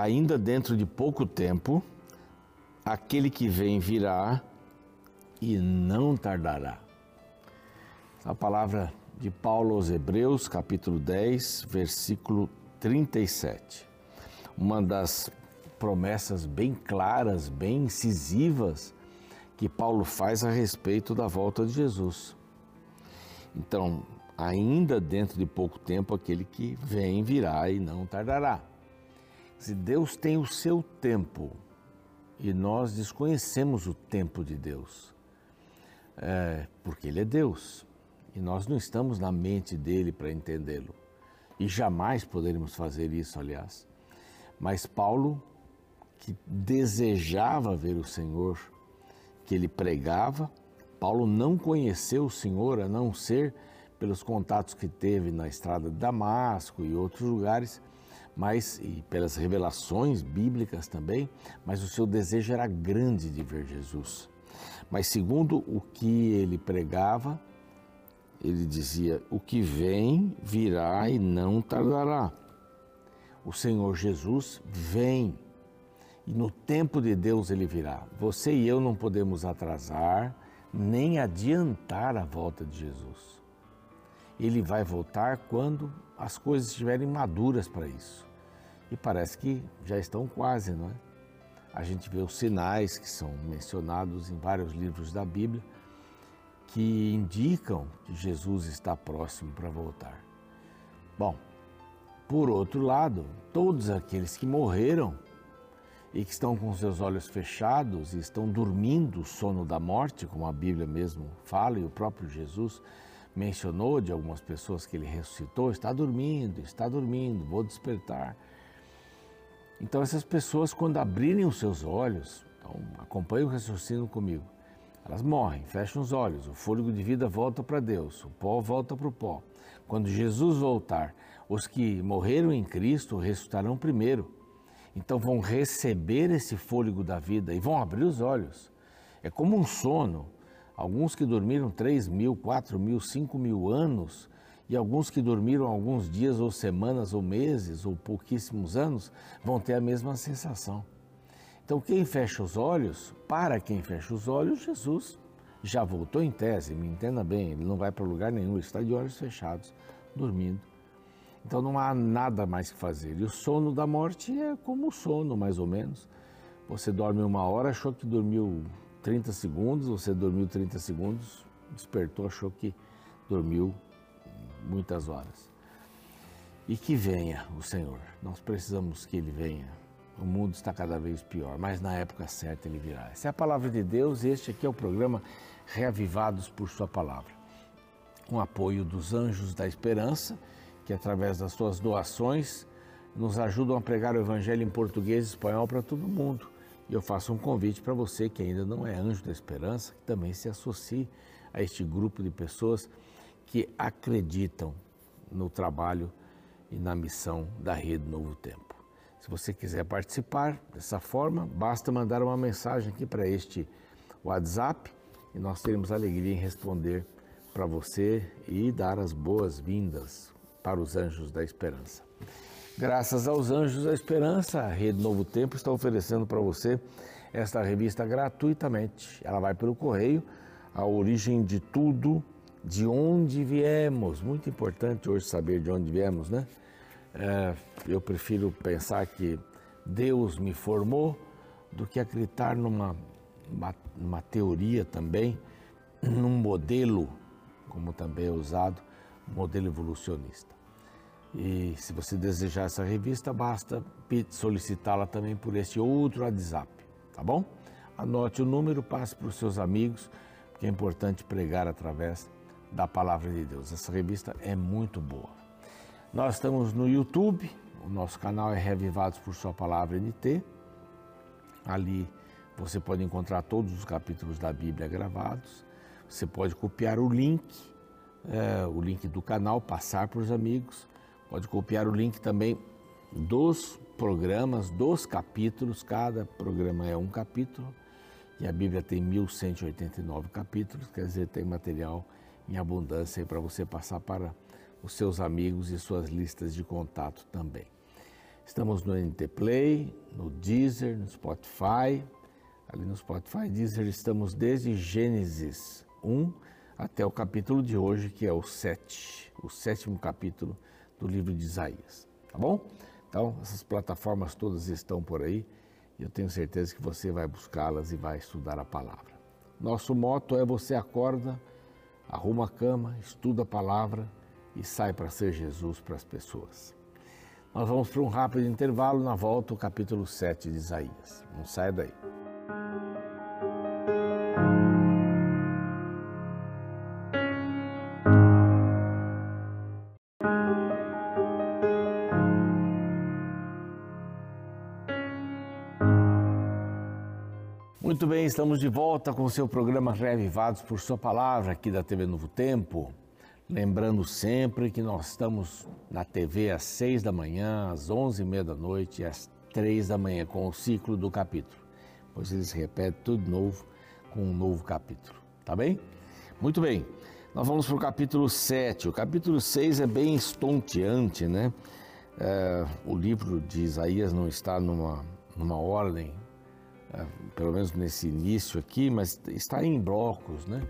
ainda dentro de pouco tempo, aquele que vem virá e não tardará. A palavra de Paulo aos Hebreus, capítulo 10, versículo 37. Uma das promessas bem claras, bem incisivas que Paulo faz a respeito da volta de Jesus. Então, ainda dentro de pouco tempo, aquele que vem virá e não tardará. Se Deus tem o seu tempo e nós desconhecemos o tempo de Deus, é, porque Ele é Deus e nós não estamos na mente dele para entendê-lo e jamais poderemos fazer isso, aliás. Mas Paulo, que desejava ver o Senhor, que ele pregava, Paulo não conheceu o Senhor a não ser pelos contatos que teve na estrada de Damasco e outros lugares, mas e pelas revelações bíblicas também, mas o seu desejo era grande de ver Jesus. Mas segundo o que ele pregava, ele dizia: O que vem virá e não tardará. O Senhor Jesus vem e no tempo de Deus ele virá. Você e eu não podemos atrasar nem adiantar a volta de Jesus. Ele vai voltar quando as coisas estiverem maduras para isso. E parece que já estão quase, não é? A gente vê os sinais que são mencionados em vários livros da Bíblia que indicam que Jesus está próximo para voltar. Bom, por outro lado, todos aqueles que morreram e que estão com seus olhos fechados e estão dormindo o sono da morte, como a Bíblia mesmo fala e o próprio Jesus mencionou de algumas pessoas que ele ressuscitou, está dormindo, está dormindo, vou despertar. Então essas pessoas quando abrirem os seus olhos, então acompanhe o raciocínio comigo, elas morrem, fecham os olhos, o fôlego de vida volta para Deus, o pó volta para o pó. Quando Jesus voltar, os que morreram em Cristo ressuscitarão primeiro. Então vão receber esse fôlego da vida e vão abrir os olhos. É como um sono. Alguns que dormiram 3 mil, 4 mil, 5 mil anos e alguns que dormiram alguns dias ou semanas ou meses ou pouquíssimos anos vão ter a mesma sensação. Então, quem fecha os olhos, para quem fecha os olhos, Jesus já voltou em tese, me entenda bem, ele não vai para lugar nenhum, ele está de olhos fechados, dormindo. Então não há nada mais que fazer. E o sono da morte é como o sono, mais ou menos. Você dorme uma hora, achou que dormiu 30 segundos, você dormiu 30 segundos, despertou, achou que dormiu muitas horas. E que venha o Senhor. Nós precisamos que Ele venha o mundo está cada vez pior, mas na época certa ele virá. Essa é a palavra de Deus, este aqui é o programa Reavivados por Sua Palavra. Com apoio dos Anjos da Esperança, que através das suas doações nos ajudam a pregar o Evangelho em português e espanhol para todo mundo. E eu faço um convite para você que ainda não é Anjo da Esperança, que também se associe a este grupo de pessoas que acreditam no trabalho e na missão da Rede Novo Tempo. Se você quiser participar dessa forma, basta mandar uma mensagem aqui para este WhatsApp e nós teremos alegria em responder para você e dar as boas-vindas para os Anjos da Esperança. Graças aos Anjos da Esperança, a Rede Novo Tempo está oferecendo para você esta revista gratuitamente. Ela vai pelo correio, a origem de tudo, de onde viemos. Muito importante hoje saber de onde viemos, né? É, eu prefiro pensar que Deus me formou do que acreditar numa uma, teoria também, num modelo, como também é usado, modelo evolucionista. E se você desejar essa revista, basta solicitá-la também por esse outro WhatsApp, tá bom? Anote o número, passe para os seus amigos, porque é importante pregar através da palavra de Deus. Essa revista é muito boa. Nós estamos no YouTube, o nosso canal é Revivados por Sua Palavra NT. Ali você pode encontrar todos os capítulos da Bíblia gravados. Você pode copiar o link, é, o link do canal, passar para os amigos. Pode copiar o link também dos programas, dos capítulos. Cada programa é um capítulo e a Bíblia tem 1189 capítulos, quer dizer, tem material em abundância para você passar para os seus amigos e suas listas de contato também. Estamos no NT Play, no Deezer, no Spotify. Ali no Spotify Deezer estamos desde Gênesis 1 até o capítulo de hoje, que é o 7, o sétimo capítulo do livro de Isaías. Tá bom? Então, essas plataformas todas estão por aí e eu tenho certeza que você vai buscá-las e vai estudar a palavra. Nosso moto é você acorda, arruma a cama, estuda a palavra e sai para ser Jesus para as pessoas. Nós vamos para um rápido intervalo, na volta o capítulo 7 de Isaías. Não saia daí. Muito bem, estamos de volta com o seu programa Reavivados por Sua Palavra, aqui da TV Novo Tempo. Lembrando sempre que nós estamos na TV às seis da manhã, às onze e meia da noite e às três da manhã, com o ciclo do capítulo. Pois eles repetem tudo novo com um novo capítulo, tá bem? Muito bem, nós vamos para o capítulo 7. O capítulo 6 é bem estonteante, né? É, o livro de Isaías não está numa, numa ordem, pelo menos nesse início aqui, mas está em blocos, né?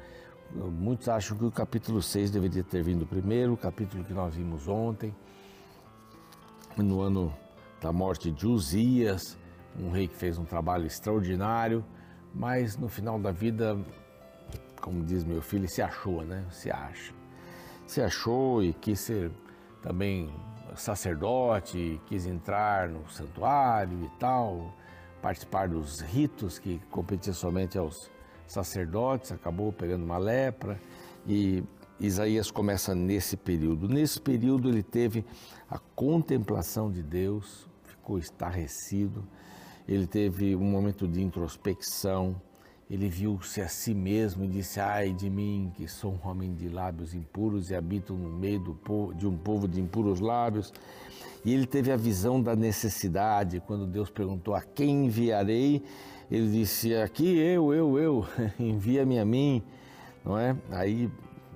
Muitos acham que o capítulo 6 deveria ter vindo primeiro, o capítulo que nós vimos ontem, no ano da morte de Uzias, um rei que fez um trabalho extraordinário, mas no final da vida, como diz meu filho, se achou, né? Se acha. Se achou e quis ser também sacerdote, quis entrar no santuário e tal, participar dos ritos que competiam somente aos sacerdotes, acabou pegando uma lepra e Isaías começa nesse período. Nesse período ele teve a contemplação de Deus, ficou estarrecido, ele teve um momento de introspecção, ele viu-se a si mesmo e disse: Ai de mim, que sou um homem de lábios impuros e habito no meio povo, de um povo de impuros lábios. E ele teve a visão da necessidade, quando Deus perguntou: A quem enviarei? Ele disse: Aqui eu, eu, eu, envia-me a mim, não é? Aí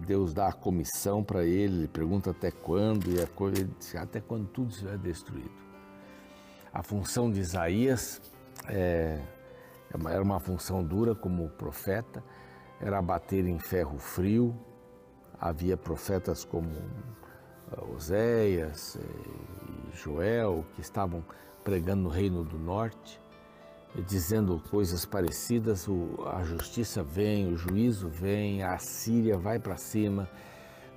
Deus dá a comissão para ele, ele pergunta até quando, e a coisa, ele diz: Até quando tudo estiver destruído. A função de Isaías é, era uma função dura como profeta, era bater em ferro frio. Havia profetas como eh, Oséias Joel que estavam pregando no reino do norte dizendo coisas parecidas, a justiça vem, o juízo vem, a Síria vai para cima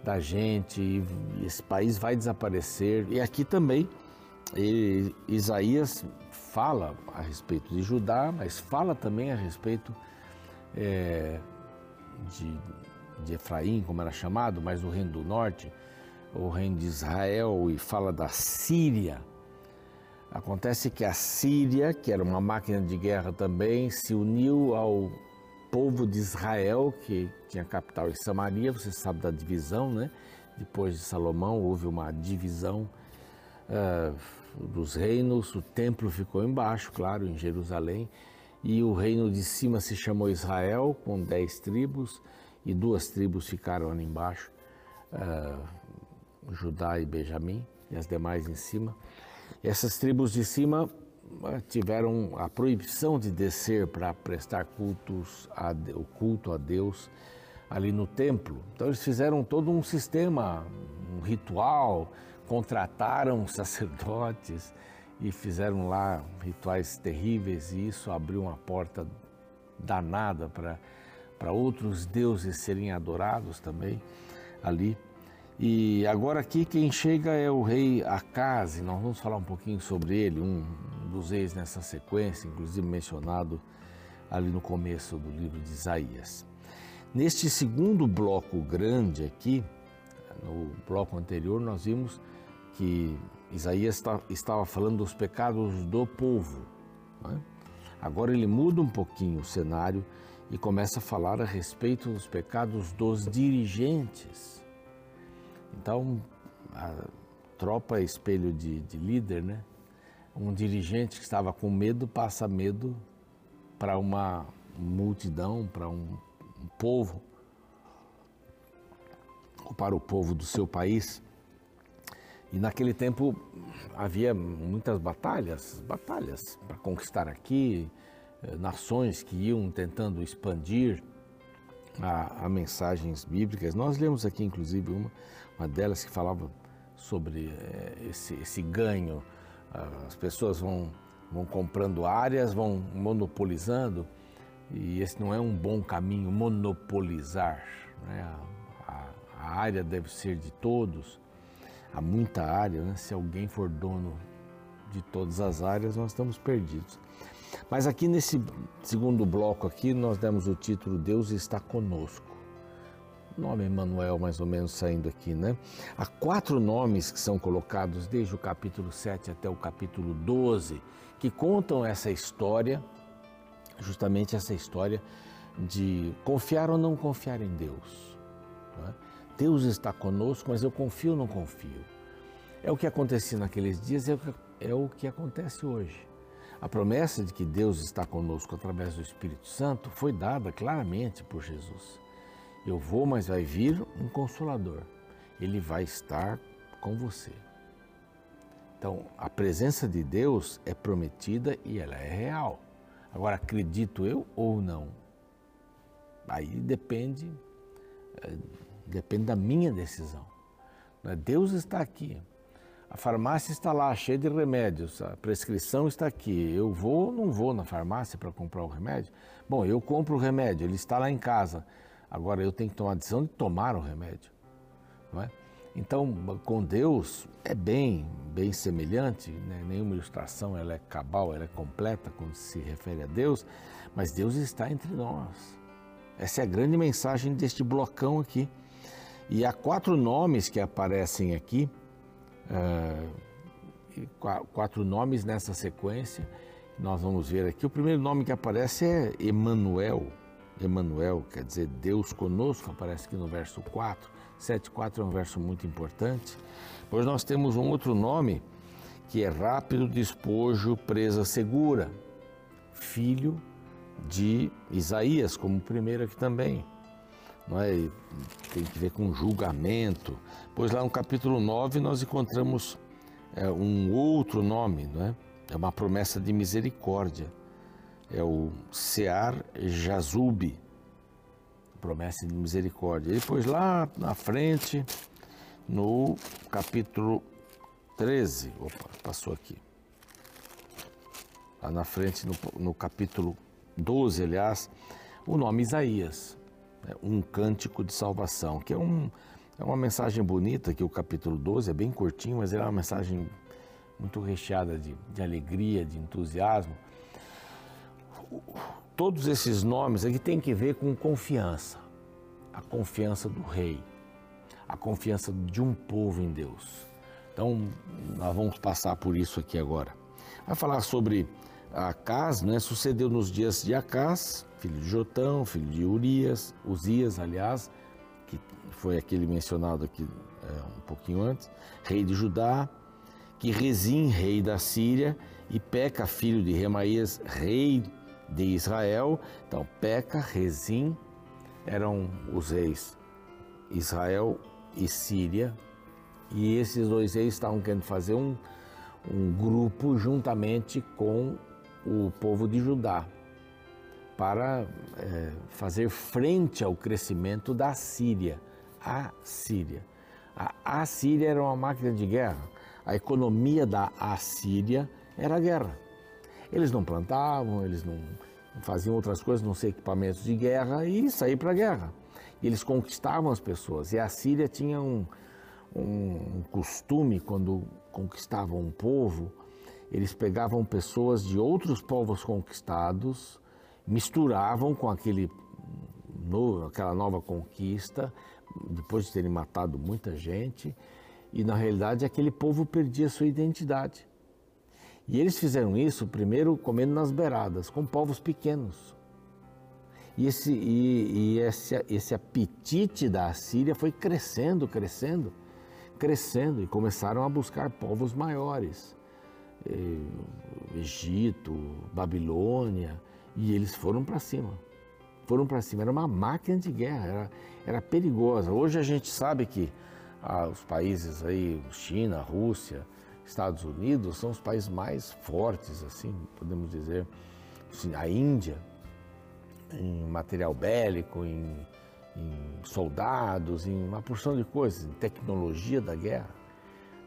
da gente e esse país vai desaparecer. E aqui também Isaías fala a respeito de Judá, mas fala também a respeito é, de, de Efraim, como era chamado, mas o reino do norte, o reino de Israel, e fala da Síria Acontece que a Síria, que era uma máquina de guerra também, se uniu ao povo de Israel, que tinha capital em Samaria, você sabe da divisão, né? Depois de Salomão houve uma divisão uh, dos reinos, o templo ficou embaixo, claro, em Jerusalém, e o reino de cima se chamou Israel, com dez tribos, e duas tribos ficaram ali embaixo, uh, Judá e Benjamim, e as demais em cima. Essas tribos de cima eh, tiveram a proibição de descer para prestar cultos a, o culto a Deus ali no templo. Então eles fizeram todo um sistema, um ritual, contrataram sacerdotes e fizeram lá rituais terríveis e isso abriu uma porta danada para para outros deuses serem adorados também ali. E agora aqui quem chega é o rei Acaz, nós vamos falar um pouquinho sobre ele, um dos reis nessa sequência, inclusive mencionado ali no começo do livro de Isaías. Neste segundo bloco grande aqui, no bloco anterior, nós vimos que Isaías estava falando dos pecados do povo. Né? Agora ele muda um pouquinho o cenário e começa a falar a respeito dos pecados dos dirigentes então, a tropa é espelho de, de líder, né? Um dirigente que estava com medo passa medo para uma multidão, para um, um povo, ou para o povo do seu país. E naquele tempo havia muitas batalhas, batalhas para conquistar aqui, eh, nações que iam tentando expandir a, a, mensagens bíblicas. Nós lemos aqui, inclusive, uma, uma delas que falava sobre é, esse, esse, ganho. As pessoas vão, vão comprando áreas, vão monopolizando, e esse não é um bom caminho, monopolizar. Né? A, a, a área deve ser de todos. Há muita área, né? se alguém for dono de todas as áreas, nós estamos perdidos. Mas aqui nesse segundo bloco aqui, nós demos o título Deus está conosco. O nome Emmanuel mais ou menos saindo aqui, né? Há quatro nomes que são colocados desde o capítulo 7 até o capítulo 12, que contam essa história, justamente essa história de confiar ou não confiar em Deus. É? Deus está conosco, mas eu confio ou não confio? É o que acontecia naqueles dias, é o que, é o que acontece hoje. A promessa de que Deus está conosco através do Espírito Santo foi dada claramente por Jesus. Eu vou, mas vai vir um consolador. Ele vai estar com você. Então, a presença de Deus é prometida e ela é real. Agora, acredito eu ou não? Aí depende, eh, depende da minha decisão. Deus está aqui. A farmácia está lá, cheia de remédios, a prescrição está aqui. Eu vou ou não vou na farmácia para comprar o remédio? Bom, eu compro o remédio, ele está lá em casa. Agora eu tenho que tomar a decisão de tomar o remédio. Não é? Então, com Deus é bem, bem semelhante, né? nenhuma ilustração ela é cabal, ela é completa quando se refere a Deus, mas Deus está entre nós. Essa é a grande mensagem deste blocão aqui. E há quatro nomes que aparecem aqui uh, quatro nomes nessa sequência. Nós vamos ver aqui. O primeiro nome que aparece é Emanuel. Emanuel quer dizer Deus conosco, aparece aqui no verso 4. 7,4 é um verso muito importante. Pois nós temos um outro nome que é rápido despojo, presa segura. Filho de Isaías, como primeiro aqui também é? tem que ver com julgamento. Pois lá no capítulo 9 nós encontramos é, um outro nome, não é? é uma promessa de misericórdia. É o Sear Jazub, promessa de misericórdia. E depois lá na frente, no capítulo 13, opa, passou aqui. Lá na frente, no, no capítulo 12, aliás, o nome Isaías. Né, um cântico de salvação, que é, um, é uma mensagem bonita, que o capítulo 12 é bem curtinho, mas é uma mensagem muito recheada de, de alegria, de entusiasmo. Todos esses nomes aqui têm que ver com confiança, a confiança do rei, a confiança de um povo em Deus. Então, nós vamos passar por isso aqui agora. Vai falar sobre Acas, né? Sucedeu nos dias de Acas, filho de Jotão, filho de Urias, Uzias, aliás, que foi aquele mencionado aqui é, um pouquinho antes, rei de Judá, que Rezim, rei da Síria, e Peca, filho de Remaías, rei de Israel. Então, Peca, Rezim eram os reis Israel e Síria, e esses dois reis estavam querendo fazer um, um grupo juntamente com o povo de Judá para é, fazer frente ao crescimento da Síria. A Síria. A Assíria era uma máquina de guerra. A economia da Assíria era a guerra. Eles não plantavam, eles não faziam outras coisas, não sei, equipamentos de guerra e saíam para a guerra. Eles conquistavam as pessoas. E a Síria tinha um, um costume, quando conquistavam um povo, eles pegavam pessoas de outros povos conquistados, misturavam com aquele novo, aquela nova conquista, depois de terem matado muita gente, e na realidade aquele povo perdia sua identidade. E eles fizeram isso primeiro comendo nas beiradas, com povos pequenos. E esse, e, e esse, esse apetite da Assíria foi crescendo, crescendo, crescendo, e começaram a buscar povos maiores. Egito, Babilônia, e eles foram para cima. Foram para cima. Era uma máquina de guerra, era, era perigosa. Hoje a gente sabe que ah, os países aí, China, Rússia, Estados Unidos, são os países mais fortes, assim, podemos dizer. Assim, a Índia, em material bélico, em, em soldados, em uma porção de coisas, em tecnologia da guerra.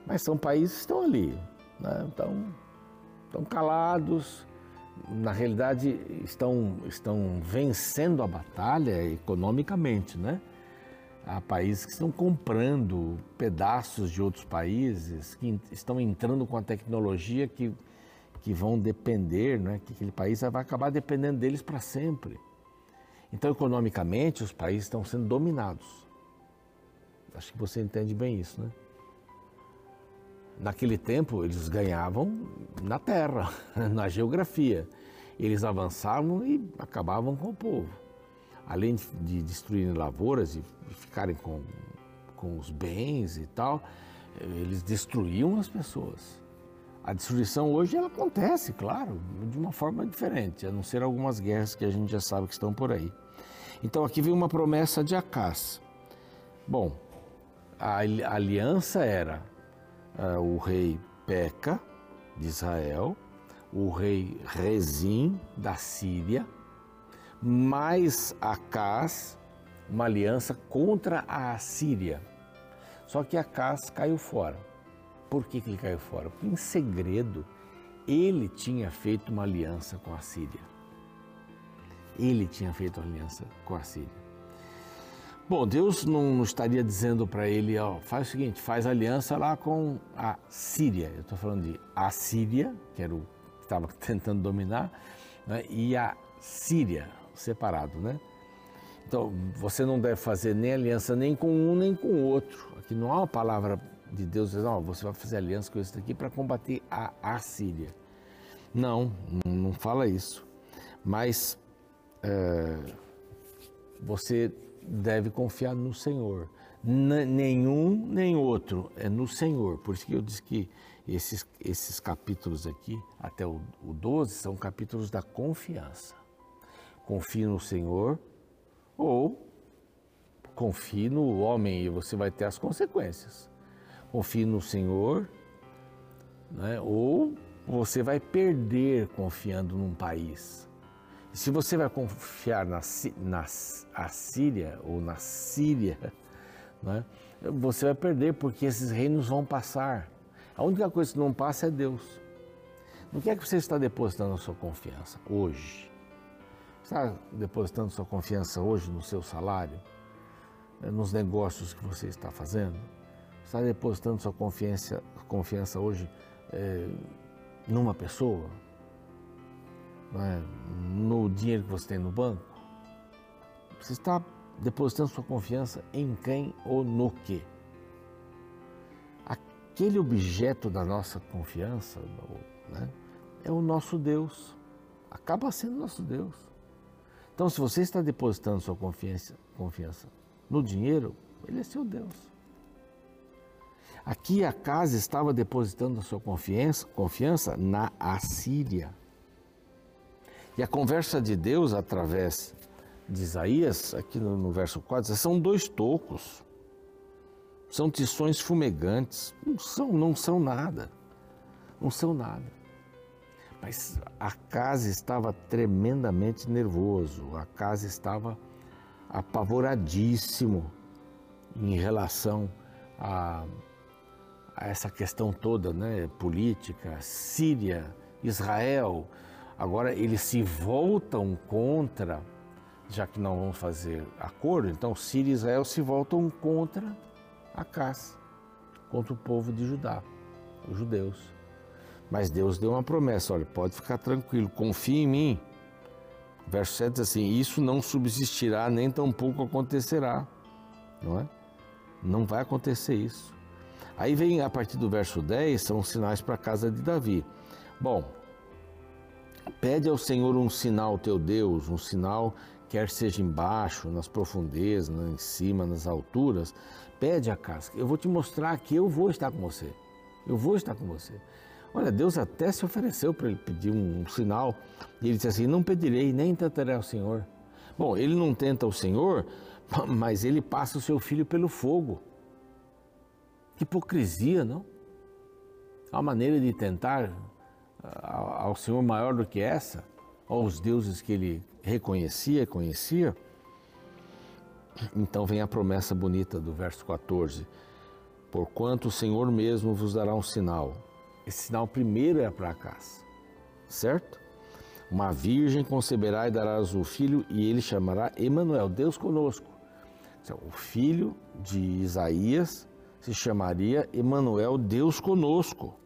Mas são países que estão ali, né? estão, estão calados, na realidade estão, estão vencendo a batalha economicamente, né? Há países que estão comprando pedaços de outros países, que estão entrando com a tecnologia que, que vão depender, né? que aquele país vai acabar dependendo deles para sempre. Então, economicamente, os países estão sendo dominados. Acho que você entende bem isso, né? Naquele tempo, eles ganhavam na terra, na geografia. Eles avançavam e acabavam com o povo. Além de destruírem lavouras e ficarem com, com os bens e tal, eles destruíam as pessoas. A destruição hoje ela acontece, claro, de uma forma diferente, a não ser algumas guerras que a gente já sabe que estão por aí. Então aqui vem uma promessa de Acás. Bom, a aliança era uh, o rei Peca, de Israel, o rei Rezim, da Síria, mais Acás, uma aliança contra a Síria. Só que Acás caiu fora. Por que, que ele caiu fora? Porque em segredo ele tinha feito uma aliança com a Síria. Ele tinha feito aliança com a Síria. Bom, Deus não estaria dizendo para ele, ó, faz o seguinte, faz aliança lá com a Síria. Eu estou falando de a Síria, que era o que estava tentando dominar, né, e a Síria, separado, né? Então, você não deve fazer nem aliança nem com um nem com o outro. Aqui não há uma palavra de Deus dizendo, ó, você vai fazer aliança com esse daqui para combater a Assíria. Não, não fala isso. Mas é, você deve confiar no Senhor. N nenhum nem outro, é no Senhor. Por isso que eu disse que esses, esses capítulos aqui, até o, o 12, são capítulos da confiança. Confie no Senhor ou confie no homem e você vai ter as consequências. Confie no Senhor né? ou você vai perder confiando num país. Se você vai confiar na, na Assíria ou na Síria, né, você vai perder, porque esses reinos vão passar. A única coisa que não passa é Deus. No que é que você está depositando a sua confiança hoje? Está depositando sua confiança hoje no seu salário? Nos negócios que você está fazendo? Está depositando sua confiança, confiança hoje é, numa pessoa? É? no dinheiro que você tem no banco? Você está depositando sua confiança em quem ou no que? Aquele objeto da nossa confiança né, é o nosso Deus. Acaba sendo nosso Deus. Então, se você está depositando sua confiança, confiança no dinheiro, ele é seu Deus. Aqui a casa estava depositando a sua confiança, confiança na Assíria. E a conversa de Deus através de Isaías, aqui no, no verso 4, são dois tocos. São tições fumegantes. Não são, não são nada. Não são nada. Mas a casa estava tremendamente nervoso. A casa estava apavoradíssimo em relação a, a essa questão toda, né, política, Síria, Israel, Agora eles se voltam contra, já que não vão fazer acordo, então Síria e Israel se voltam contra a casa, contra o povo de Judá, os judeus. Mas Deus deu uma promessa: olha, pode ficar tranquilo, confie em mim. Verso 7 diz assim: Isso não subsistirá, nem tampouco acontecerá. Não é? Não vai acontecer isso. Aí vem a partir do verso 10, são os sinais para a casa de Davi. Bom, Pede ao Senhor um sinal, teu Deus, um sinal, quer seja embaixo, nas profundezas, em cima, nas alturas. Pede a casa. Eu vou te mostrar que eu vou estar com você. Eu vou estar com você. Olha, Deus até se ofereceu para ele pedir um, um, sinal. E ele disse assim: Não pedirei, nem tentarei ao Senhor. Bom, ele não tenta o Senhor, mas ele passa o seu filho pelo fogo. Que hipocrisia, não? Uma maneira de tentar ao Senhor maior do que essa, aos deuses que ele reconhecia, conhecia. Então vem a promessa bonita do verso 14: Porquanto o Senhor mesmo vos dará um sinal. Esse sinal primeiro é para casa, certo? Uma virgem conceberá e darás o filho, e ele chamará Emanuel, Deus conosco. O filho de Isaías se chamaria Emanuel, Deus conosco.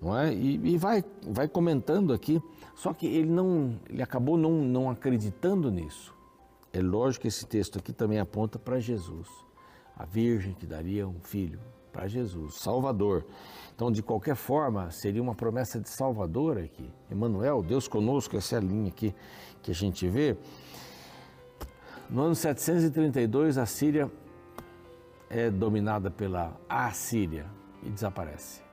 Não é? E, e, vai, vai comentando aqui, só que ele não, ele acabou não, não acreditando nisso. É lógico que esse texto aqui também aponta para Jesus, a Virgem que daria um filho para Jesus, Salvador. Então, de qualquer forma, seria uma promessa de Salvador aqui. Emmanuel, Deus conosco, essa é a linha aqui que a gente vê. No ano 732, a Síria é dominada pela Assíria e desaparece.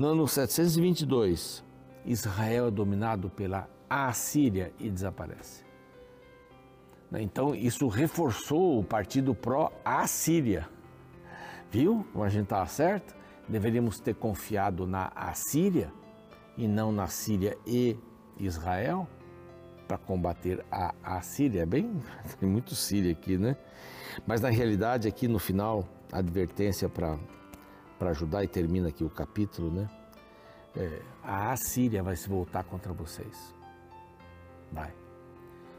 No ano 722, Israel é dominado pela Assíria e desaparece. Então, isso reforçou o partido pró-Assíria. Viu como a gente estava certo? Deveríamos ter confiado na Assíria e não na Síria e Israel para combater a Assíria. Bem, tem muito Síria aqui, né? Mas na realidade, aqui no final, a advertência para ajudar e termina aqui o capítulo, né? É, a Assíria vai se voltar contra vocês. Vai.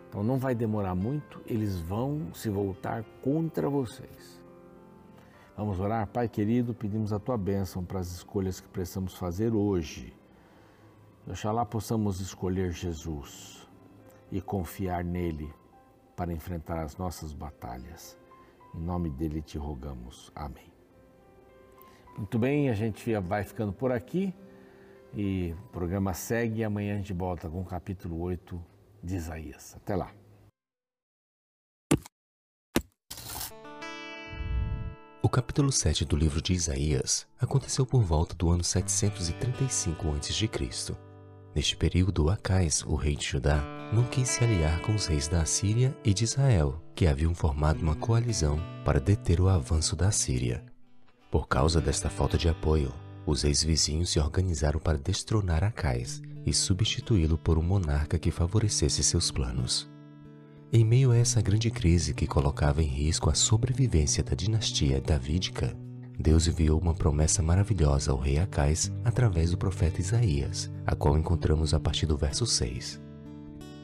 Então não vai demorar muito, eles vão se voltar contra vocês. Vamos orar, Pai querido, pedimos a tua bênção para as escolhas que precisamos fazer hoje. Oxalá possamos escolher Jesus e confiar nele para enfrentar as nossas batalhas. Em nome dele te rogamos. Amém. Muito bem, a gente vai ficando por aqui e o programa segue e amanhã a gente volta com o capítulo 8 de Isaías. Até lá. O capítulo 7 do livro de Isaías aconteceu por volta do ano 735 a.C. Neste período, Acais, o rei de Judá, não quis se aliar com os reis da Assíria e de Israel, que haviam formado uma coalizão para deter o avanço da Assíria. Por causa desta falta de apoio, os reis vizinhos se organizaram para destronar Acais e substituí-lo por um monarca que favorecesse seus planos. Em meio a essa grande crise que colocava em risco a sobrevivência da dinastia davídica, Deus enviou uma promessa maravilhosa ao rei Acais através do profeta Isaías, a qual encontramos a partir do verso 6.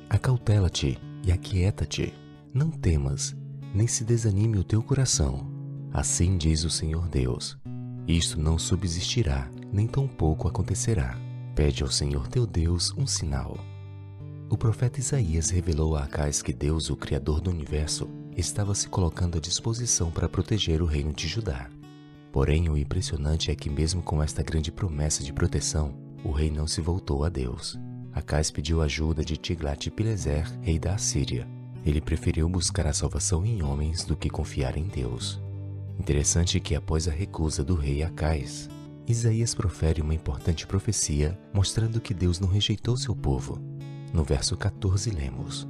Acautela-te e aquieta-te, não temas, nem se desanime o teu coração. Assim diz o Senhor Deus: Isto não subsistirá, nem tampouco acontecerá. Pede ao Senhor teu Deus um sinal. O profeta Isaías revelou a Acais que Deus, o Criador do universo, estava se colocando à disposição para proteger o reino de Judá. Porém, o impressionante é que, mesmo com esta grande promessa de proteção, o rei não se voltou a Deus. Acais pediu ajuda de Tiglat-Pileser, rei da Assíria. Ele preferiu buscar a salvação em homens do que confiar em Deus. Interessante que, após a recusa do rei Acais, Isaías profere uma importante profecia mostrando que Deus não rejeitou seu povo, no verso 14 lemos: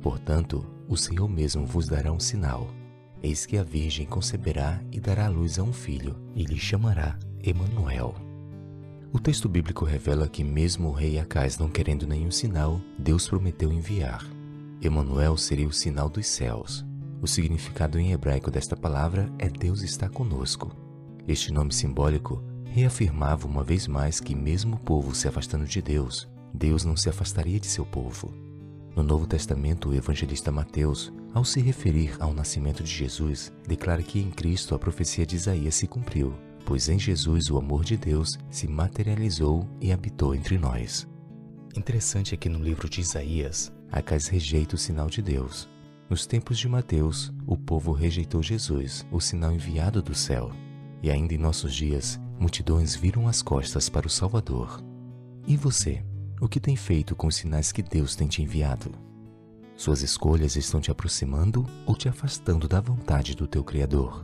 Portanto, o Senhor mesmo vos dará um sinal. Eis que a Virgem conceberá e dará luz a um filho, e lhe chamará Emanuel. O texto bíblico revela que mesmo o rei Acais não querendo nenhum sinal, Deus prometeu enviar. Emanuel seria o sinal dos céus. O significado em hebraico desta palavra é Deus está conosco. Este nome simbólico reafirmava uma vez mais que mesmo o povo se afastando de Deus, Deus não se afastaria de seu povo. No Novo Testamento, o evangelista Mateus, ao se referir ao nascimento de Jesus, declara que em Cristo a profecia de Isaías se cumpriu, pois em Jesus o amor de Deus se materializou e habitou entre nós. Interessante é que no livro de Isaías, Acais rejeita o sinal de Deus. Nos tempos de Mateus, o povo rejeitou Jesus, o sinal enviado do céu. E ainda em nossos dias, multidões viram as costas para o Salvador. E você? O que tem feito com os sinais que Deus tem te enviado? Suas escolhas estão te aproximando ou te afastando da vontade do teu Criador?